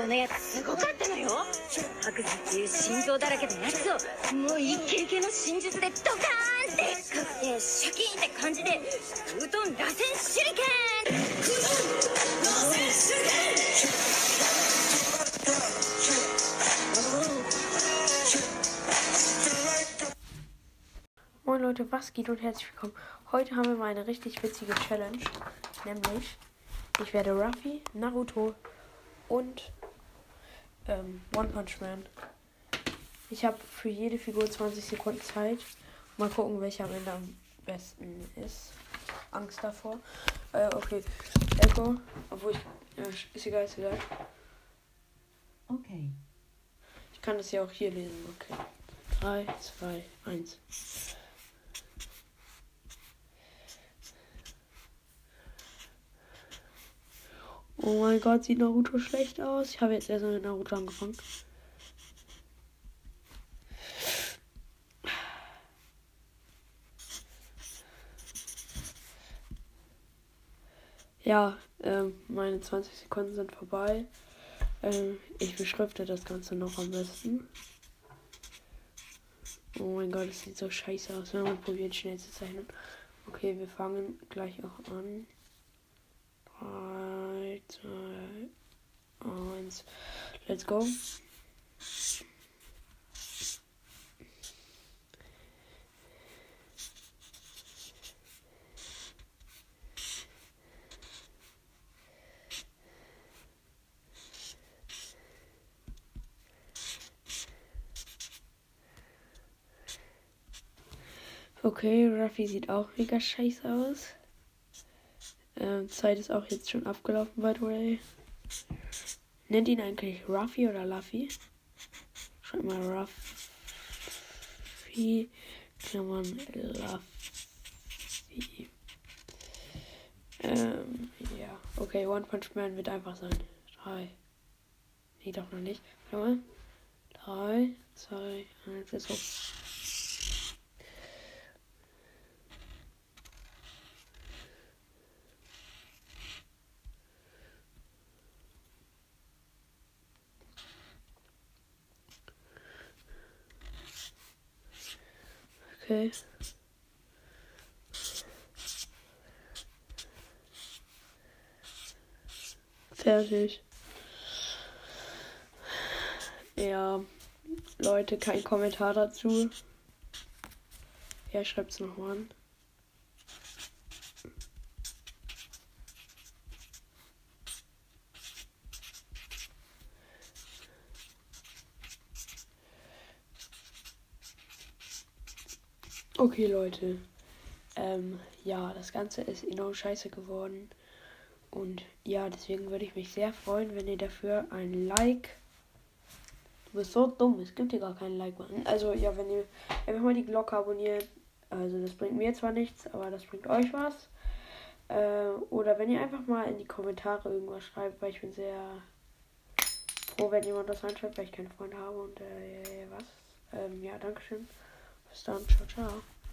このやつすごかったのよ白山っていう心臓だらけのやつをもうイケイケの真術でドカーンってでっかくてシャキーンって感じで空遁螺旋手裏剣空遁螺旋手裏剣 Moin Leute, was geht und herzlich willkommen. Heute haben wir mal eine richtig witzige Challenge. Nämlich, ich werde Ruffy, Naruto und ähm, One Punch Man. Ich habe für jede Figur 20 Sekunden Zeit. Mal gucken, welcher am Ende am besten ist. Angst davor. Äh, okay. Echo. Obwohl ich. Ja, ist egal, ist egal. Okay. Ich kann das ja auch hier lesen. Okay. 3, 2, 1. Oh mein Gott, sieht Naruto schlecht aus. Ich habe jetzt erst mit Naruto angefangen. Ja, ähm, meine 20 Sekunden sind vorbei. Ähm, ich beschrifte das Ganze noch am besten. Oh mein Gott, es sieht so scheiße aus, wenn man probiert schnell zu zeichnen. Okay, wir fangen gleich auch an. 3, 2, 1. Let's go. Okay, Ruffy sieht auch mega scheiße aus. Ähm, Zeit ist auch jetzt schon abgelaufen, by the way. Nennt ihn eigentlich Ruffy oder Luffy? Schreibt mal Ruffy, Klammern Luffy. Ähm, ja. Okay, One Punch Man wird einfach sein. Drei. Nee, doch noch nicht. Mal. Drei, zwei, eins, jetzt hoch. Okay. Fertig. Ja, Leute, kein Kommentar dazu. Ja, schreibt's nochmal an. Okay, Leute. Ähm, ja, das Ganze ist enorm scheiße geworden. Und ja, deswegen würde ich mich sehr freuen, wenn ihr dafür ein Like. Du bist so dumm, es gibt hier gar keinen Like-Button. Also, ja, wenn ihr einfach mal die Glocke abonniert. Also, das bringt mir zwar nichts, aber das bringt euch was. Äh, oder wenn ihr einfach mal in die Kommentare irgendwas schreibt, weil ich bin sehr froh, wenn jemand das reinschreibt, weil ich keinen Freund habe. Und äh, was? Ähm, ja, Dankeschön. Stop, ciao, ciao.